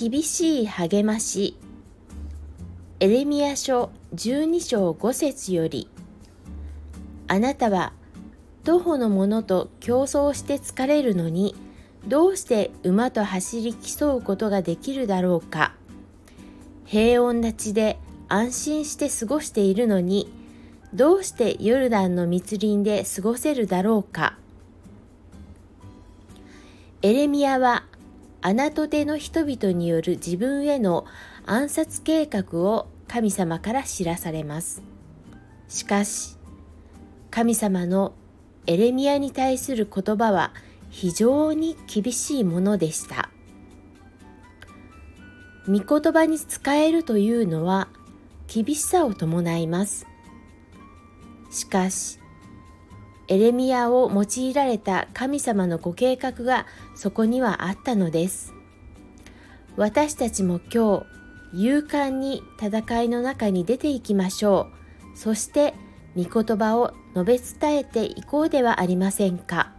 厳しい励まし。エレミア書12章5節よりあなたは徒歩の者と競争して疲れるのにどうして馬と走り競うことができるだろうか。平穏な地で安心して過ごしているのにどうしてヨルダンの密林で過ごせるだろうか。エレミアはアナトテの人々による自分への暗殺計画を神様から知らされます。しかし、神様のエレミアに対する言葉は非常に厳しいものでした。御言葉に使えるというのは厳しさを伴います。しかし、エレミアを用いられた神様のご計画がそこにはあったのです。私たちも今日、勇敢に戦いの中に出ていきましょう。そして、御言葉を述べ伝えていこうではありませんか。